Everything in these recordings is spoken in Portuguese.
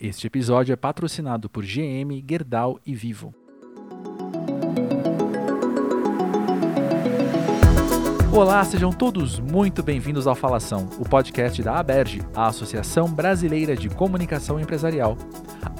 Este episódio é patrocinado por GM, Gerdau e Vivo. Olá, sejam todos muito bem-vindos ao Falação, o podcast da ABERGE, a Associação Brasileira de Comunicação Empresarial.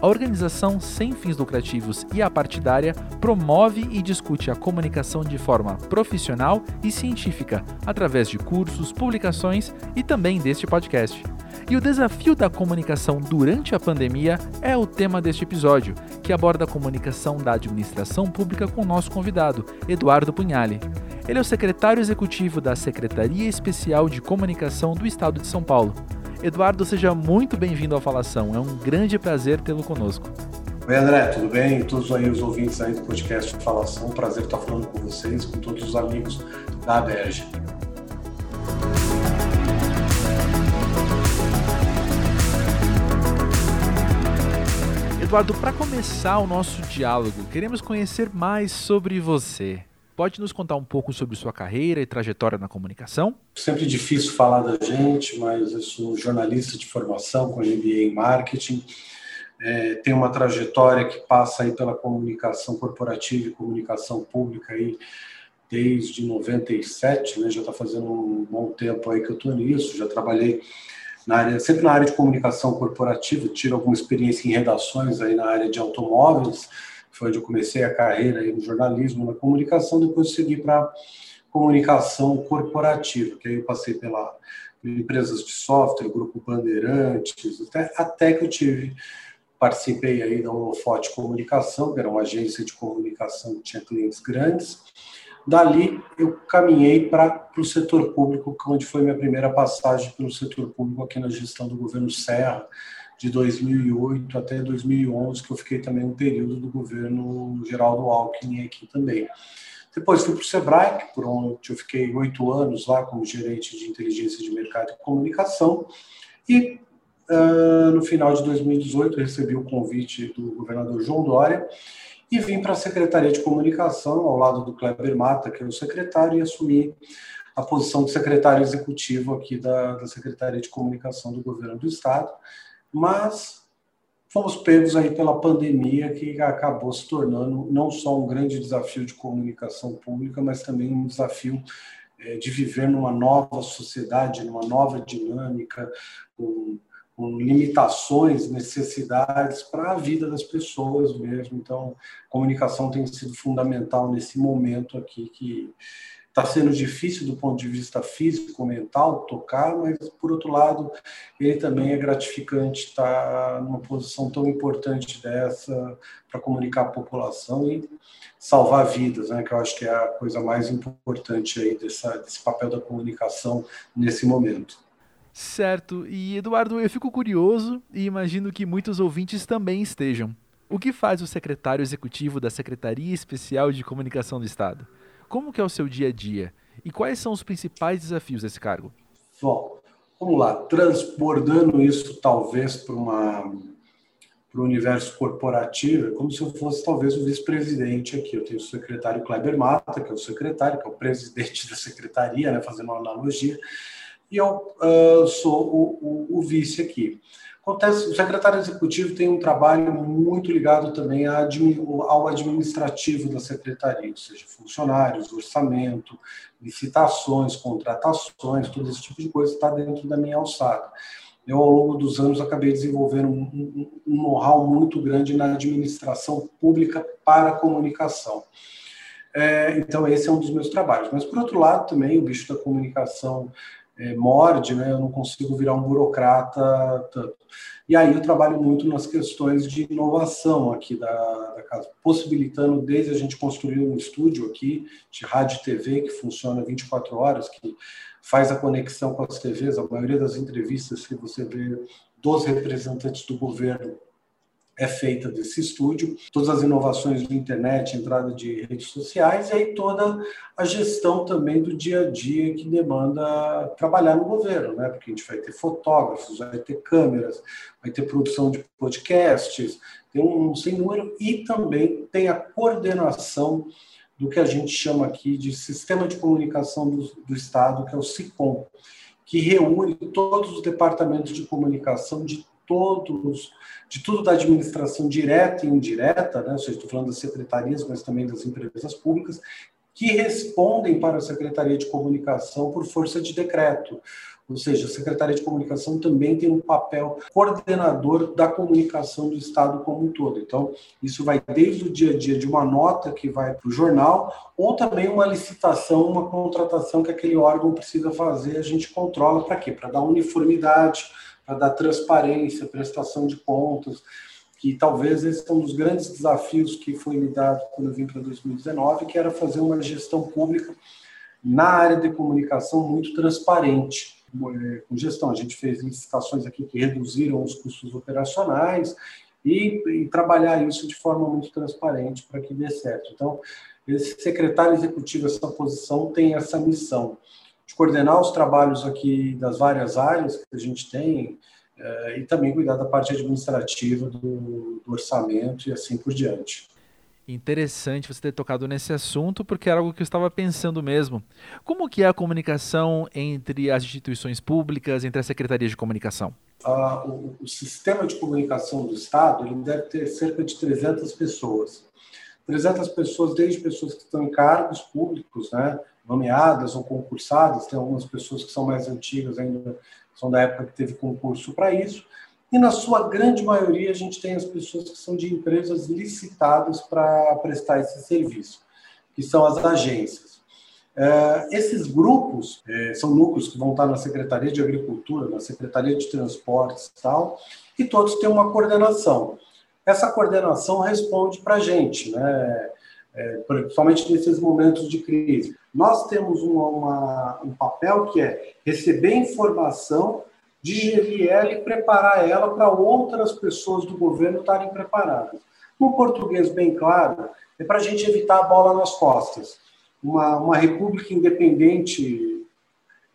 A organização sem fins lucrativos e apartidária promove e discute a comunicação de forma profissional e científica, através de cursos, publicações e também deste podcast. E o desafio da comunicação durante a pandemia é o tema deste episódio, que aborda a comunicação da administração pública com o nosso convidado, Eduardo Punhali. Ele é o secretário executivo da Secretaria Especial de Comunicação do Estado de São Paulo. Eduardo, seja muito bem-vindo ao Falação. É um grande prazer tê-lo conosco. Oi, André, tudo bem? Todos aí os ouvintes aí do podcast Falação. Prazer estar falando com vocês, com todos os amigos da ABERGE. Eduardo, para começar o nosso diálogo, queremos conhecer mais sobre você. Pode nos contar um pouco sobre sua carreira e trajetória na comunicação? Sempre difícil falar da gente, mas eu sou jornalista de formação com MBA em marketing. É, tenho uma trajetória que passa aí pela comunicação corporativa e comunicação pública aí desde 97, né? Já está fazendo um bom tempo aí que eu estou nisso. Já trabalhei na área, sempre na área de comunicação corporativa, tive alguma experiência em redações aí na área de automóveis, foi onde eu comecei a carreira aí no jornalismo, na comunicação, depois segui para comunicação corporativa, que aí eu passei pela empresas de software, grupo Bandeirantes, até, até que eu tive participei aí da Holofote Comunicação, que era uma agência de comunicação que tinha clientes grandes, Dali, eu caminhei para o setor público, onde foi minha primeira passagem pelo setor público aqui na gestão do governo Serra, de 2008 até 2011, que eu fiquei também um período do governo Geraldo Alckmin aqui também. Depois fui para o Sebrae, por onde eu fiquei oito anos lá como gerente de inteligência de mercado e comunicação, e uh, no final de 2018 recebi o convite do governador João Dória, e vim para a Secretaria de Comunicação, ao lado do Kleber Mata, que é o secretário, e assumi a posição de secretário executivo aqui da, da Secretaria de Comunicação do Governo do Estado, mas fomos pegos aí pela pandemia, que acabou se tornando não só um grande desafio de comunicação pública, mas também um desafio é, de viver numa nova sociedade, numa nova dinâmica, com com limitações, necessidades para a vida das pessoas mesmo. Então, comunicação tem sido fundamental nesse momento aqui que está sendo difícil do ponto de vista físico, mental, tocar, mas por outro lado, ele também é gratificante estar numa posição tão importante dessa para comunicar a população e salvar vidas, né? Que eu acho que é a coisa mais importante aí dessa, desse papel da comunicação nesse momento. Certo. E Eduardo, eu fico curioso e imagino que muitos ouvintes também estejam. O que faz o secretário executivo da Secretaria Especial de Comunicação do Estado? Como que é o seu dia a dia? E quais são os principais desafios desse cargo? Bom, vamos lá, transbordando isso talvez para uma para o universo corporativo, é como se eu fosse talvez o vice-presidente aqui. Eu tenho o secretário Kleber Mata, que é o secretário, que é o presidente da secretaria, né, fazendo uma analogia, e eu uh, sou o, o, o, vice aqui. Acontece, o secretário executivo tem um trabalho muito ligado também ao administrativo da secretaria, ou seja, funcionários, orçamento, licitações, contratações, todo esse tipo de coisa está dentro da minha alçada. Eu, ao longo dos anos, acabei desenvolvendo um, um, um know-how muito grande na administração pública para a comunicação. É, então, esse é um dos meus trabalhos. Mas, por outro lado, também o bicho da comunicação é, morde, né? Eu não consigo virar um burocrata tanto. E aí eu trabalho muito nas questões de inovação aqui da, da casa, possibilitando desde a gente construir um estúdio aqui de rádio e TV que funciona 24 horas, que faz a conexão com as TVs, a maioria das entrevistas que você vê dos representantes do governo é feita desse estúdio, todas as inovações de internet, entrada de redes sociais e aí toda a gestão também do dia a dia que demanda trabalhar no governo, né? Porque a gente vai ter fotógrafos, vai ter câmeras, vai ter produção de podcasts, tem um sem número e também tem a coordenação do que a gente chama aqui de Sistema de Comunicação do, do Estado, que é o SICOM, que reúne todos os departamentos de comunicação de todos, de tudo da administração direta e indireta, né? ou seja, estou falando das secretarias, mas também das empresas públicas, que respondem para a Secretaria de Comunicação por força de decreto. Ou seja, a Secretaria de Comunicação também tem um papel coordenador da comunicação do Estado como um todo. Então, isso vai desde o dia a dia de uma nota que vai para o jornal, ou também uma licitação, uma contratação que aquele órgão precisa fazer, a gente controla para quê? Para dar uniformidade, para dar transparência, prestação de contas, que talvez esse é um dos grandes desafios que foi me dado quando eu vim para 2019, que era fazer uma gestão pública na área de comunicação muito transparente com gestão. A gente fez licitações aqui que reduziram os custos operacionais e, e trabalhar isso de forma muito transparente para que dê certo. Então, esse secretário executivo, essa posição, tem essa missão de coordenar os trabalhos aqui das várias áreas que a gente tem é, e também cuidar da parte administrativa do, do orçamento e assim por diante. Interessante você ter tocado nesse assunto, porque era algo que eu estava pensando mesmo. Como que é a comunicação entre as instituições públicas, entre a Secretaria de Comunicação? Ah, o, o, sistema de comunicação do Estado ele deve ter cerca de 300 pessoas. 300 pessoas, desde pessoas que estão em cargos públicos, né, nomeadas ou concursadas, tem algumas pessoas que são mais antigas ainda, são da época que teve concurso para isso, e na sua grande maioria a gente tem as pessoas que são de empresas licitadas para prestar esse serviço, que são as agências. É, esses grupos é, são núcleos que vão estar na Secretaria de Agricultura, na Secretaria de Transportes e tal, e todos têm uma coordenação. Essa coordenação responde para a gente, né? É, principalmente nesses momentos de crise. Nós temos uma, uma, um papel que é receber informação digerir ela e preparar ela para outras pessoas do governo estarem preparadas. No português bem claro, é para a gente evitar a bola nas costas. Uma, uma república independente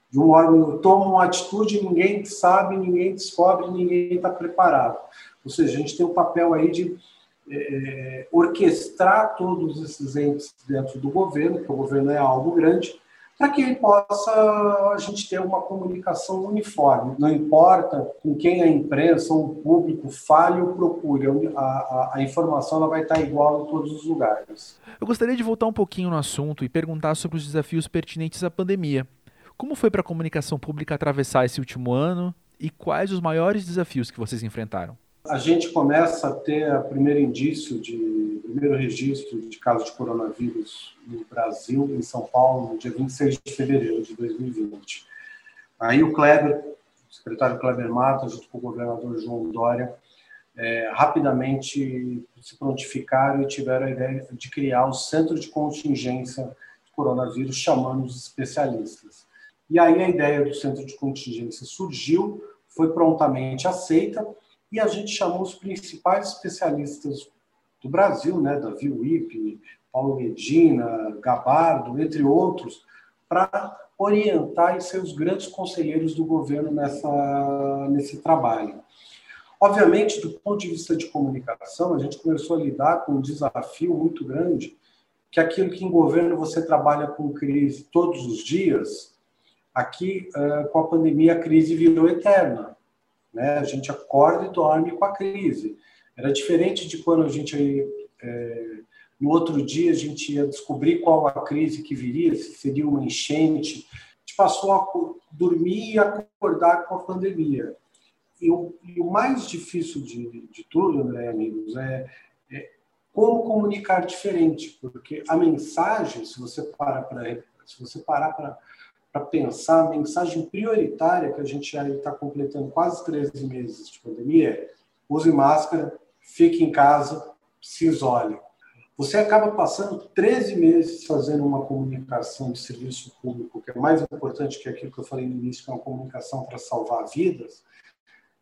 de um órgão toma uma atitude, ninguém sabe, ninguém descobre, ninguém está preparado. Ou seja, a gente tem um papel aí de é, orquestrar todos esses entes dentro do governo, porque o governo é algo grande, para que ele possa a gente ter uma comunicação uniforme. Não importa com quem a imprensa ou o público fale ou procure, a, a, a informação ela vai estar igual em todos os lugares. Eu gostaria de voltar um pouquinho no assunto e perguntar sobre os desafios pertinentes à pandemia. Como foi para a comunicação pública atravessar esse último ano e quais os maiores desafios que vocês enfrentaram? A gente começa a ter o primeiro indício de primeiro registro de casos de coronavírus no Brasil, em São Paulo, no dia 26 de fevereiro de 2020. Aí o Kleber, o secretário Kleber Mata, junto com o governador João Dória, é, rapidamente se prontificaram e tiveram a ideia de criar o centro de contingência de coronavírus, chamando os especialistas. E aí a ideia do centro de contingência surgiu, foi prontamente aceita e a gente chamou os principais especialistas do Brasil, né, Davi Wip, Paulo Medina, Gabardo, entre outros, para orientar e ser os grandes conselheiros do governo nessa, nesse trabalho. Obviamente, do ponto de vista de comunicação, a gente começou a lidar com um desafio muito grande, que aquilo que em governo você trabalha com crise todos os dias, aqui, com a pandemia, a crise virou eterna. Né? A gente acorda e dorme com a crise. Era diferente de quando a gente, é, no outro dia, a gente ia descobrir qual a crise que viria, se seria uma enchente. A gente passou a dormir e acordar com a pandemia. E o, e o mais difícil de, de tudo, André, amigos, é, é como comunicar diferente, porque a mensagem, se você parar para se você parar para para pensar a mensagem prioritária que a gente já está completando quase 13 meses de pandemia é use máscara, fique em casa, se isole. Você acaba passando 13 meses fazendo uma comunicação de serviço público, que é mais importante que aquilo que eu falei no início, que é uma comunicação para salvar vidas,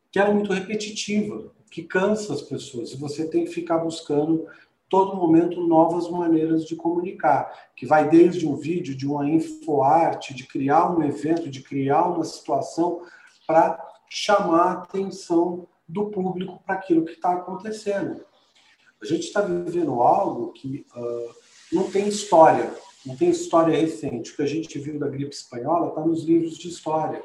que é muito repetitiva, que cansa as pessoas. E você tem que ficar buscando todo momento novas maneiras de comunicar, que vai desde um vídeo, de uma infoarte, de criar um evento, de criar uma situação para chamar a atenção do público para aquilo que está acontecendo. A gente está vivendo algo que uh, não tem história, não tem história recente. O que a gente viu da gripe espanhola está nos livros de história.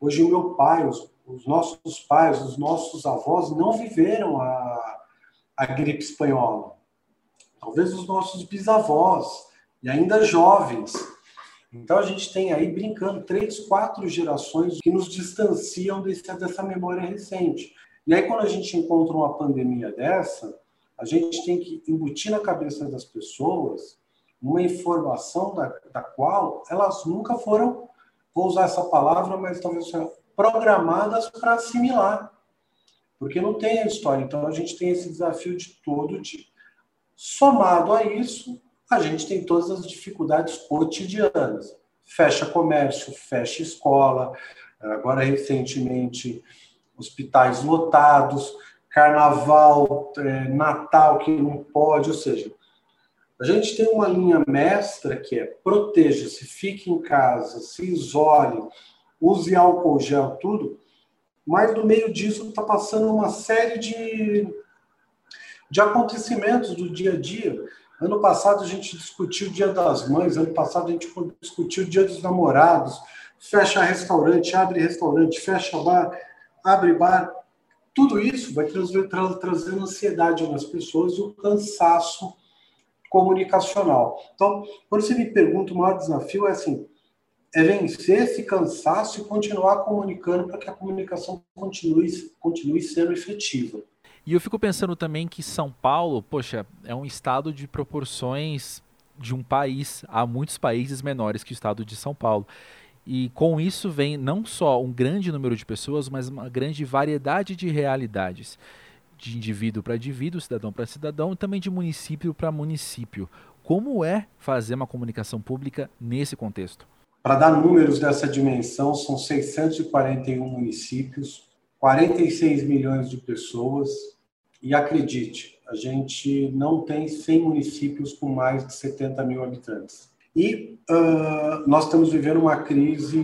Hoje, o meu pai, os, os nossos pais, os nossos avós não viveram a, a gripe espanhola. Talvez os nossos bisavós, e ainda jovens. Então a gente tem aí brincando três, quatro gerações que nos distanciam desse, dessa memória recente. E aí quando a gente encontra uma pandemia dessa, a gente tem que embutir na cabeça das pessoas uma informação da, da qual elas nunca foram, vou usar essa palavra, mas talvez programadas para assimilar. Porque não tem a história. Então a gente tem esse desafio de todo tipo. Somado a isso, a gente tem todas as dificuldades cotidianas. Fecha comércio, fecha escola, agora recentemente hospitais lotados, carnaval, é, Natal que não pode, ou seja, a gente tem uma linha mestra que é proteja-se, fique em casa, se isole, use álcool gel, tudo, mas no meio disso está passando uma série de, de acontecimentos do dia a dia Ano passado a gente discutiu o Dia das Mães, ano passado a gente discutiu o Dia dos Namorados, fecha restaurante, abre restaurante, fecha bar, abre bar. Tudo isso vai trazer, tra trazendo ansiedade nas pessoas e o cansaço comunicacional. Então, quando você me pergunta, o maior desafio é assim, é vencer esse cansaço e continuar comunicando para que a comunicação continue, continue sendo efetiva. E eu fico pensando também que São Paulo, poxa, é um estado de proporções de um país. Há muitos países menores que o estado de São Paulo. E com isso vem não só um grande número de pessoas, mas uma grande variedade de realidades. De indivíduo para indivíduo, cidadão para cidadão, e também de município para município. Como é fazer uma comunicação pública nesse contexto? Para dar números dessa dimensão, são 641 municípios, 46 milhões de pessoas, e acredite, a gente não tem 100 municípios com mais de 70 mil habitantes. E uh, nós estamos vivendo uma crise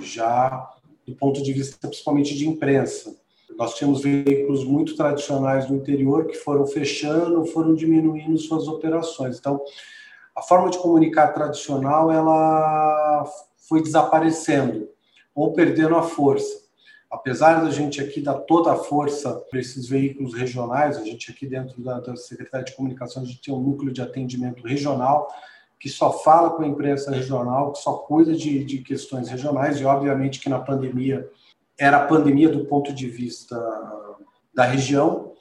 já do ponto de vista principalmente de imprensa. Nós tínhamos veículos muito tradicionais no interior que foram fechando, foram diminuindo suas operações. Então, a forma de comunicar tradicional ela foi desaparecendo ou perdendo a força apesar da gente aqui dar toda a força para esses veículos regionais, a gente aqui dentro da, da Secretaria de Comunicação, a gente tem um núcleo de atendimento regional que só fala com a imprensa regional, que só cuida de, de questões regionais, e obviamente que na pandemia era a pandemia do ponto de vista da região,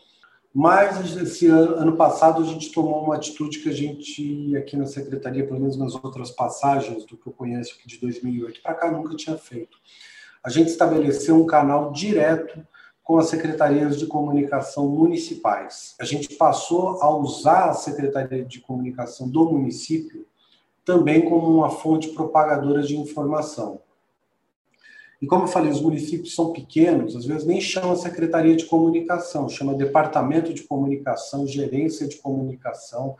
mas esse ano, ano passado a gente tomou uma atitude que a gente aqui na secretaria, pelo menos nas outras passagens do que eu conheço aqui de 2008 para cá, nunca tinha feito a gente estabeleceu um canal direto com as secretarias de comunicação municipais. A gente passou a usar a secretaria de comunicação do município também como uma fonte propagadora de informação. E como eu falei, os municípios são pequenos, às vezes nem chama secretaria de comunicação, chama departamento de comunicação, gerência de comunicação,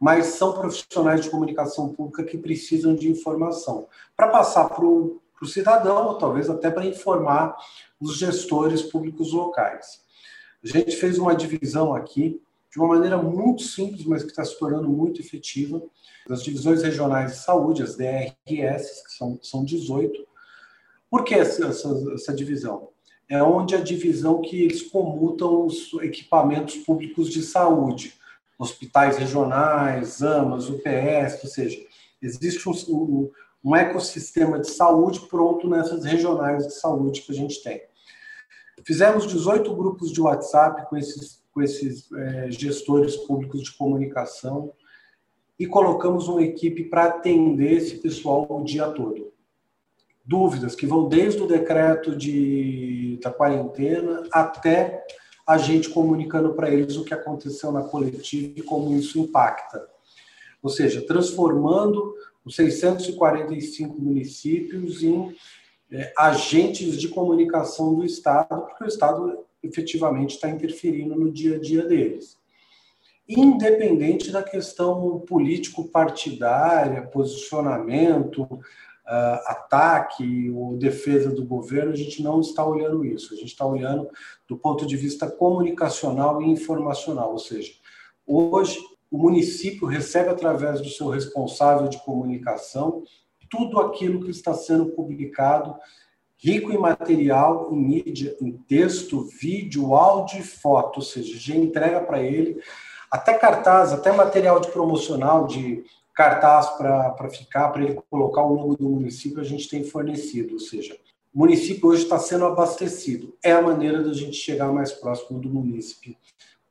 mas são profissionais de comunicação pública que precisam de informação. Para passar para o para o cidadão, ou talvez até para informar os gestores públicos locais. A gente fez uma divisão aqui de uma maneira muito simples, mas que está se tornando muito efetiva, das divisões regionais de saúde, as DRS, que são, são 18. Por que essa, essa, essa divisão? É onde a divisão que eles comutam os equipamentos públicos de saúde, hospitais regionais, AMAs, UPS, ou seja, existe um, um ecossistema de saúde pronto nessas regionais de saúde que a gente tem. Fizemos 18 grupos de WhatsApp com esses, com esses é, gestores públicos de comunicação e colocamos uma equipe para atender esse pessoal o dia todo. Dúvidas que vão desde o decreto de, da quarentena até a gente comunicando para eles o que aconteceu na coletiva e como isso impacta. Ou seja, transformando os 645 municípios em é, agentes de comunicação do Estado, porque o Estado efetivamente está interferindo no dia a dia deles. Independente da questão político-partidária, posicionamento, uh, ataque ou defesa do governo, a gente não está olhando isso. A gente está olhando do ponto de vista comunicacional e informacional, ou seja, hoje o município recebe através do seu responsável de comunicação tudo aquilo que está sendo publicado rico em material, em mídia, em texto, vídeo, áudio e foto, ou seja, já entrega para ele até cartaz, até material de promocional, de cartaz para ficar, para ele colocar o logo do município, a gente tem fornecido, ou seja, o município hoje está sendo abastecido. É a maneira da gente chegar mais próximo do município.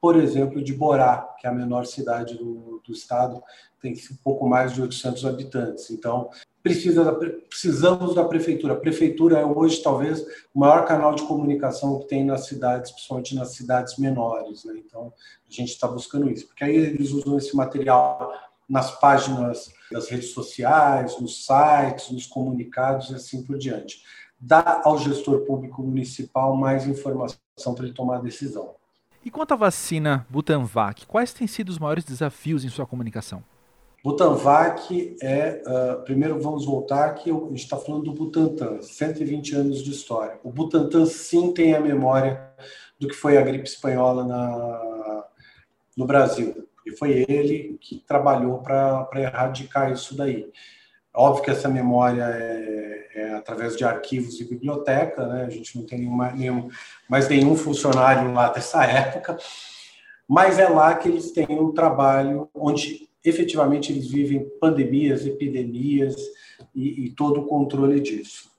Por exemplo, de Borá, que é a menor cidade do, do estado, tem um pouco mais de 800 habitantes. Então, precisa da, precisamos da prefeitura. A prefeitura é hoje, talvez, o maior canal de comunicação que tem nas cidades, principalmente nas cidades menores. Né? Então, a gente está buscando isso, porque aí eles usam esse material nas páginas das redes sociais, nos sites, nos comunicados e assim por diante. Dá ao gestor público municipal mais informação para ele tomar a decisão. E quanto à vacina Butanvac, quais têm sido os maiores desafios em sua comunicação? Butanvac é. Uh, primeiro vamos voltar que a gente está falando do Butantan, 120 anos de história. O Butantan sim tem a memória do que foi a gripe espanhola na, no Brasil. E foi ele que trabalhou para erradicar isso daí. Óbvio que essa memória é, é, através de arquivos e biblioteca, né? a gente não tem nenhuma, nenhum, mais nenhum funcionário lá dessa época, mas é lá que eles têm um trabalho onde efetivamente eles vivem pandemias, epidemias e, e todo o controle disso.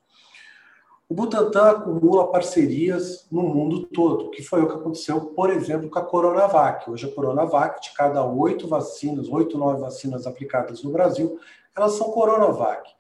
O Butantan acumula parcerias no mundo todo, que foi o que aconteceu, por exemplo, com a Coronavac. Hoje, a Coronavac, de cada oito vacinas, oito, nove vacinas aplicadas no Brasil, elas são Coronavac.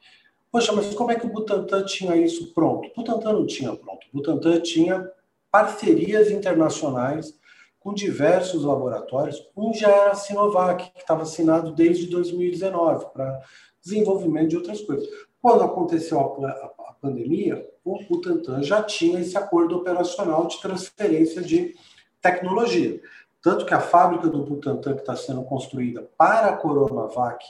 Poxa, mas como é que o Butantan tinha isso pronto? O Butantan não tinha pronto. O Butantan tinha parcerias internacionais com diversos laboratórios. Um já era a Sinovac, que estava assinado desde 2019 para desenvolvimento de outras coisas. Quando aconteceu a, a, a pandemia, o Butantan já tinha esse acordo operacional de transferência de tecnologia. Tanto que a fábrica do Butantan, que está sendo construída para a Coronavac,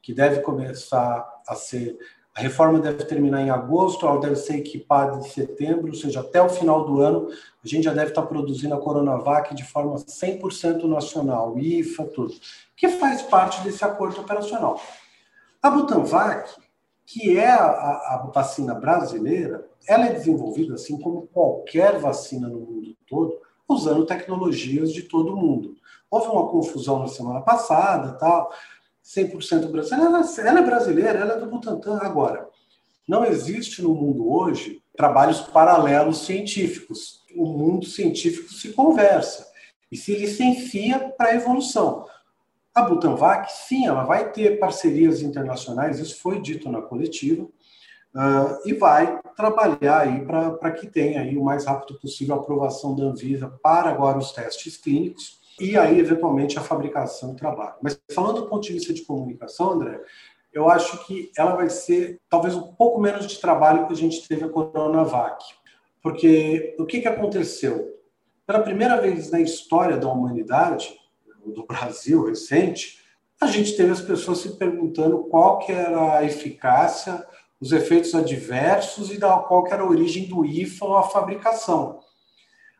que deve começar a ser a reforma deve terminar em agosto, ela deve ser equipada em setembro, ou seja, até o final do ano, a gente já deve estar produzindo a Coronavac de forma 100% nacional, IFA, tudo, que faz parte desse acordo operacional. A Butanvac, que é a, a, vacina brasileira, ela é desenvolvida, assim como qualquer vacina no mundo todo, usando tecnologias de todo mundo. Houve uma confusão na semana passada, tal, 100% brasileira. Ela, ela é brasileira, ela é do Butantan. Agora, não existe no mundo hoje trabalhos paralelos científicos. O mundo científico se conversa e se licencia para a evolução. A Butanvac, sim, ela vai ter parcerias internacionais, isso foi dito na coletiva, uh, e vai trabalhar aí para que tenha aí o mais rápido possível a aprovação da Anvisa para agora os testes clínicos e aí, eventualmente, a fabricação e trabalho. Mas falando do ponto de vista de comunicação, André, eu acho que ela vai ser talvez um pouco menos de trabalho que a gente teve a Coronavac. Porque o que, que aconteceu? Pela primeira vez na história da humanidade, do Brasil recente, a gente teve as pessoas se perguntando qual que era a eficácia, os efeitos adversos e da qual que era a origem do IFA ou a fabricação.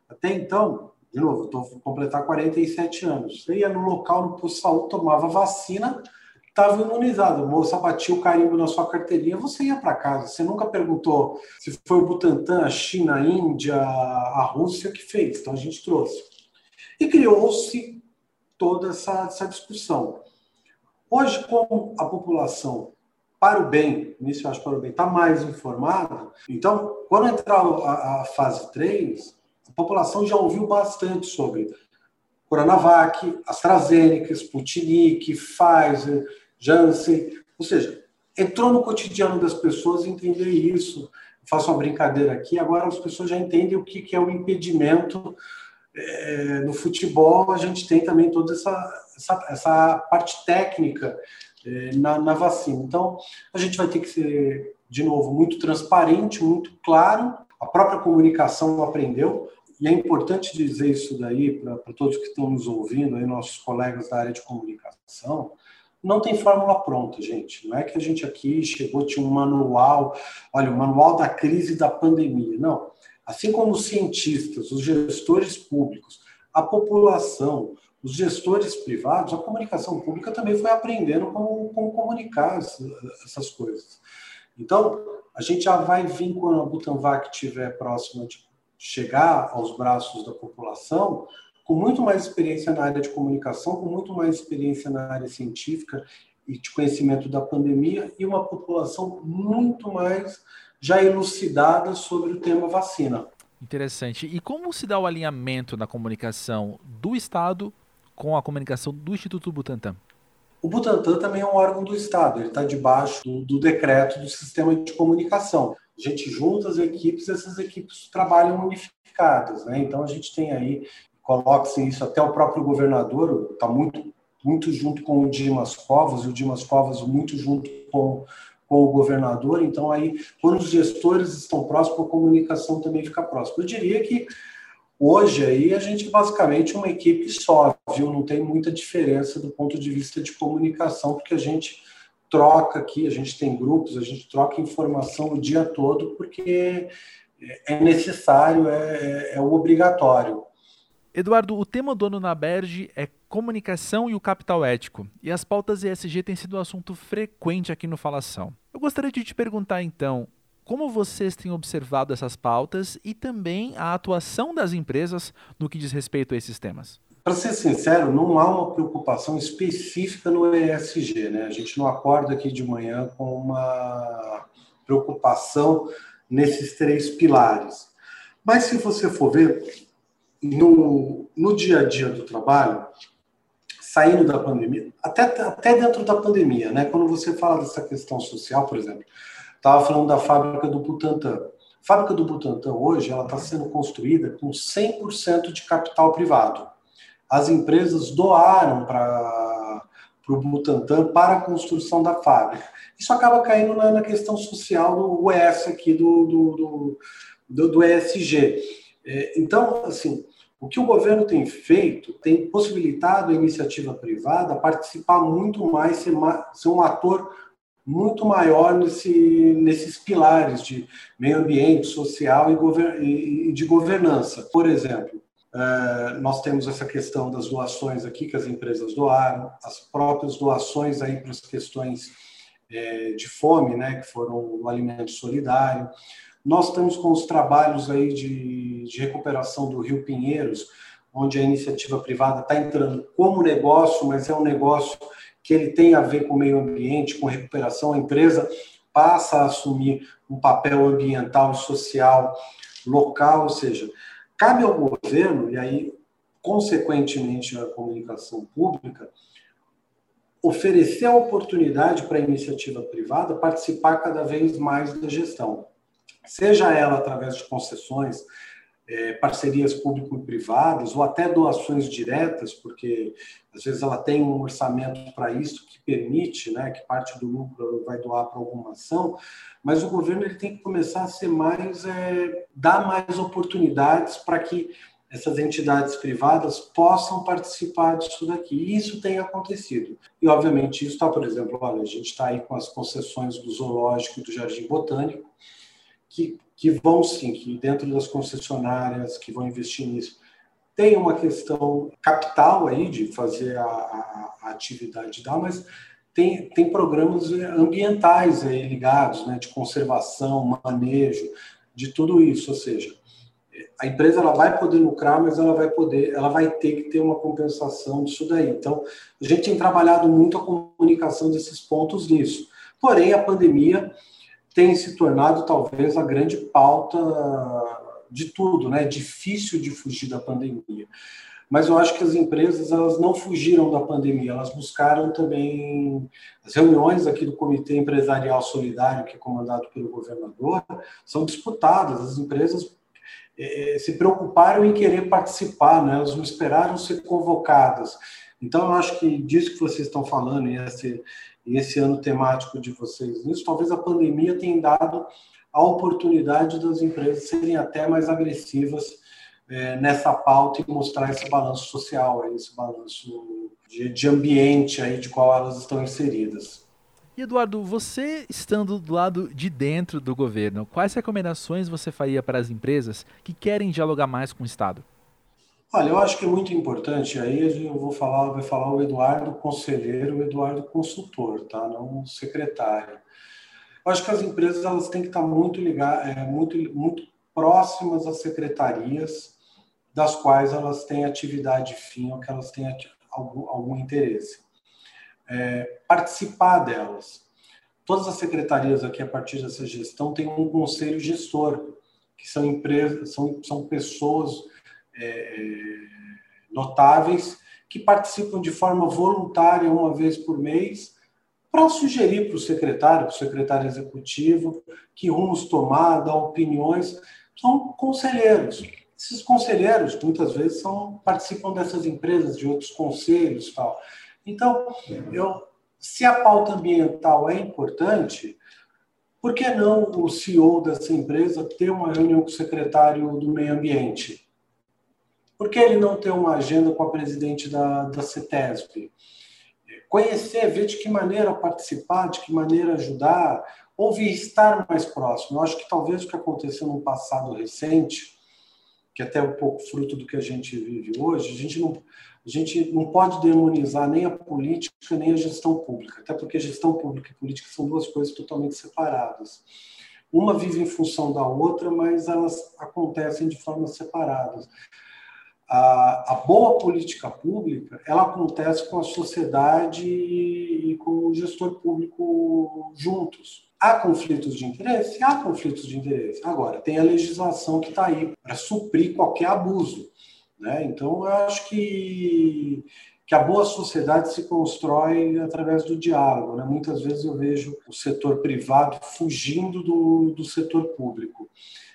Até então, de novo, estou completar 47 anos. Você ia no local, no posto de saúde, tomava vacina, estava imunizado. A moça batia o carimbo na sua carteirinha, você ia para casa. Você nunca perguntou se foi o Butantan, a China, a Índia, a Rússia que fez. Então a gente trouxe. E criou-se toda essa, essa discussão. Hoje, como a população para o bem, nisso eu acho para o bem, está mais informada, então, quando entrar a, a fase 3, população já ouviu bastante sobre Coronavac, AstraZeneca, Sputnik, Pfizer, Janssen, ou seja, entrou no cotidiano das pessoas entender isso. faço uma brincadeira aqui, agora as pessoas já entendem o que é o impedimento é, no futebol, a gente tem também toda essa, essa, essa parte técnica é, na, na vacina. Então, a gente vai ter que ser, de novo, muito transparente, muito claro. A própria comunicação aprendeu e é importante dizer isso daí para todos que estão nos ouvindo, aí, nossos colegas da área de comunicação, não tem fórmula pronta, gente. Não é que a gente aqui chegou, tinha um manual, olha, o manual da crise da pandemia. Não. Assim como os cientistas, os gestores públicos, a população, os gestores privados, a comunicação pública também foi aprendendo como, como comunicar essas coisas. Então, A gente já vai vir quando a Butanvac estiver próxima de chegar aos braços da população, com muito mais experiência na área de comunicação, com muito mais experiência na área científica e de conhecimento da pandemia e uma população muito mais já elucidada sobre o tema vacina. Interessante. E como se dá o alinhamento na comunicação do Estado com a comunicação do Instituto Butantan? O Butantan também é um órgão do Estado, ele está debaixo do, do, decreto do sistema de comunicação. A gente junta as equipes, essas equipes trabalham unificadas, né? Então a gente tem aí, coloca-se isso, até o próprio governador está muito, muito junto com o Dimas Covas, e o Dimas Covas muito junto com com o governador. Então, aí, quando os gestores estão próximos, a comunicação também fica próxima. Eu diria que hoje aí a gente basicamente uma equipe só, viu? Não tem muita diferença do ponto de vista de comunicação, porque a gente troca aqui, a gente tem grupos, a gente troca informação o dia todo, porque é necessário, é, é, é obrigatório. Eduardo, o tema do ano na Berge é comunicação e o capital ético, e as pautas ESG têm sido um assunto frequente aqui no Falação. Eu gostaria de te perguntar então, como vocês têm observado essas pautas e também a atuação das empresas no que diz respeito a esses temas? Para ser sincero, não há uma preocupação específica no ESG, né? A gente não acorda aqui de manhã com uma preocupação nesses três pilares. Mas se você for ver, no, no dia a dia do trabalho, saindo da pandemia, até, até dentro da pandemia, né? Quando você fala dessa questão social, por exemplo, estava falando da fábrica do Butantan. A fábrica do Butantan hoje ela está sendo construída com 100% de capital privado. As empresas doaram para o Butantan para a construção da fábrica. Isso acaba caindo na, na questão social do US aqui do, do, do, do, ESG. É, então, assim, o que o governo tem feito tem possibilitado a iniciativa privada participar muito mais, ser, ser um ator muito maior nesse, nesses pilares de meio ambiente, social e, e de governança. Por exemplo, nós temos essa questão das doações aqui que as empresas doaram, as próprias doações aí para as questões é, de fome, né, que foram o alimento solidário. Nós estamos com os trabalhos aí de, de recuperação do Rio Pinheiros, onde a iniciativa privada está entrando como negócio, mas é um negócio que ele tem a ver com o meio ambiente, com recuperação. A empresa passa a assumir um papel ambiental e social local, ou seja, cabe ao governo, e aí, consequentemente, à comunicação pública, oferecer a oportunidade para a iniciativa privada participar cada vez mais da gestão seja ela através de concessões, é, parcerias público-privadas ou até doações diretas, porque às vezes ela tem um orçamento para isso que permite, né, que parte do lucro vai doar para alguma ação, mas o governo ele tem que começar a ser mais, é, dar mais oportunidades para que essas entidades privadas possam participar disso daqui. E isso tem acontecido. E, obviamente, isso está, por exemplo, olha, a gente está aí com as concessões do Zoológico e do Jardim Botânico, que, que vão sim, que dentro das concessionárias que vão investir nisso, tem uma questão capital aí de fazer a, a, a atividade da, mas tem, tem programas ambientais aí ligados, né, de conservação, manejo, de tudo isso, ou seja, a empresa ela vai poder lucrar, mas ela vai poder, ela vai ter que ter uma compensação disso daí. Então, a gente tem trabalhado muito a comunicação desses pontos nisso. Porém, a pandemia tem se tornado talvez a grande pauta de tudo, né? É difícil de fugir da pandemia. Mas eu acho que as empresas elas não fugiram da pandemia, elas buscaram também as reuniões aqui do Comitê Empresarial Solidário, que é comandado pelo governador, são disputadas. As empresas é, se preocuparam em querer participar, né? elas não esperaram ser convocadas. Então, eu acho que disso que vocês estão falando, e esse, esse ano temático de vocês nisso, talvez a pandemia tenha dado a oportunidade das empresas serem até mais agressivas é, nessa pauta e mostrar esse balanço social, esse balanço de, de ambiente aí de qual elas estão inseridas. E Eduardo, você estando do lado de dentro do governo, quais recomendações você faria para as empresas que querem dialogar mais com o Estado? Olha, eu acho que é muito importante, aí eu vou falar, vai falar o Eduardo conselheiro, o Eduardo consultor, tá? Não o secretário. Eu acho que as empresas elas têm que estar muito ligadas, é, muito, muito próximas às secretarias das quais elas têm atividade fim ou que elas têm algum, algum interesse. É, participar delas. Todas as secretarias aqui, a partir dessa gestão, têm um conselho gestor, que são empresas, são, são pessoas notáveis que participam de forma voluntária uma vez por mês para sugerir para o secretário, para o secretário executivo, que rumos tomar, dar opiniões. São conselheiros. Esses conselheiros, muitas vezes, são, participam dessas empresas, de outros conselhos tal. Então, eu, se a pauta ambiental é importante, por que não o CEO dessa empresa ter uma reunião com o secretário do meio ambiente? Por que ele não ter uma agenda com a presidente da, da CETESB? Conhecer, ver de que maneira participar, de que maneira ajudar, ouvir, estar mais próximo. Eu acho que talvez o que aconteceu no passado recente, que é até um pouco fruto do que a gente vive hoje, a gente não, a gente não pode demonizar nem a política nem a gestão pública, até porque gestão pública e política são duas coisas totalmente separadas. Uma vive em função da outra, mas elas acontecem de formas separadas a, a, boa política pública ela acontece com a sociedade e com o gestor público juntos. Há conflitos de interesse? Há conflitos de interesse. Agora, tem a legislação que está aí para suprir qualquer abuso. Né? Então, eu acho que, que a boa sociedade se constrói através do diálogo. Né? Muitas vezes eu vejo o setor privado fugindo do, do setor público.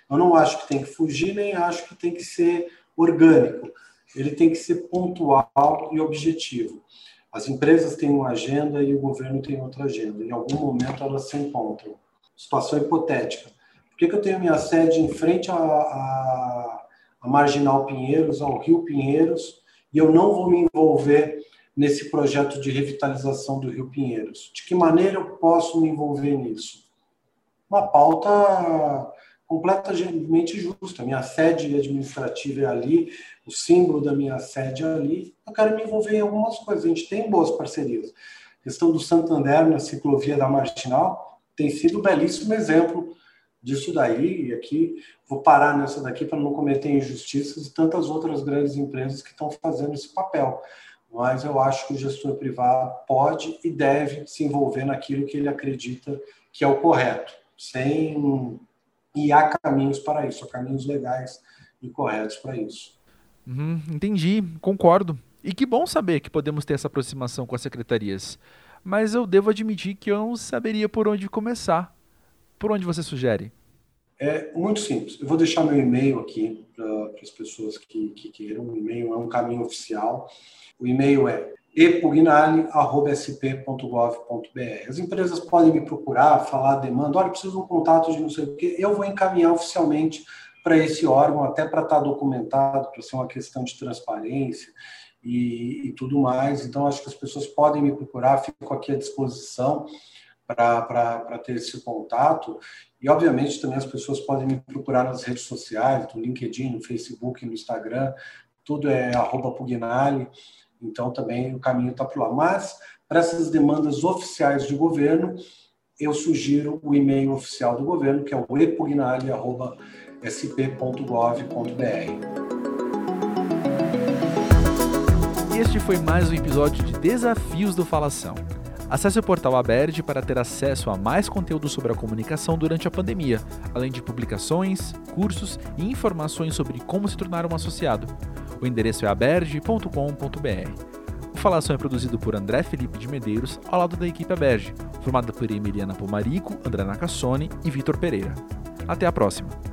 Eu não acho que tem que fugir, nem acho que tem que ser orgânico. Ele tem que ser pontual e objetivo. As empresas têm uma agenda e o governo tem outra agenda. Em algum momento elas se encontram. Situação hipotética. Por que, que eu tenho minha sede em frente à, à, Marginal Pinheiros, ao Rio Pinheiros, e eu não vou me envolver nesse projeto de revitalização do Rio Pinheiros? De que maneira eu posso me envolver nisso? Uma pauta completamente justa. Minha sede administrativa é ali, o símbolo da minha sede é ali. Eu quero me envolver em algumas coisas. A gente tem boas parcerias. A questão do Santander na ciclovia da Marginal tem sido um belíssimo exemplo disso daí. E aqui vou parar nessa daqui para não cometer injustiças e tantas outras grandes empresas que estão fazendo esse papel. Mas eu acho que o gestor privado pode e deve se envolver naquilo que ele acredita que é o correto, sem e há caminhos para isso, há caminhos legais e corretos para isso. Uhum, entendi, concordo. E que bom saber que podemos ter essa aproximação com as secretarias. Mas eu devo admitir que eu não saberia por onde começar. Por onde você sugere? É muito simples. Eu vou deixar meu e-mail aqui para as pessoas que, que queiram. O e-mail é um caminho oficial. O e-mail é epugnale.sp.gov.br. As empresas podem me procurar, falar demanda, olha, preciso de um contato de não sei o quê, eu vou encaminhar oficialmente para esse órgão, até para estar tá documentado, para ser uma questão de transparência e, e, tudo mais. Então, acho que as pessoas podem me procurar, fico aqui à disposição para ter esse contato. E, obviamente, também as pessoas podem me procurar nas redes sociais, no LinkedIn, no Facebook, no Instagram, tudo é arroba. Então, também o caminho está por lá. Mas, para essas demandas oficiais de governo, eu sugiro o e-mail oficial do governo, que é o epugnale.sp.gov.br. Este foi mais um episódio de Desafios do Falação. Acesse o portal Aberge para ter acesso a mais conteúdo sobre a comunicação durante a pandemia, além de publicações, cursos e informações sobre como se tornar um associado. O endereço é aberge.com.br. O Falação é produzido por André Felipe de Medeiros, ao lado da equipe Aberge, formada por Emiliana Pomarico, André Nacassone e Vitor Pereira. Até a próxima!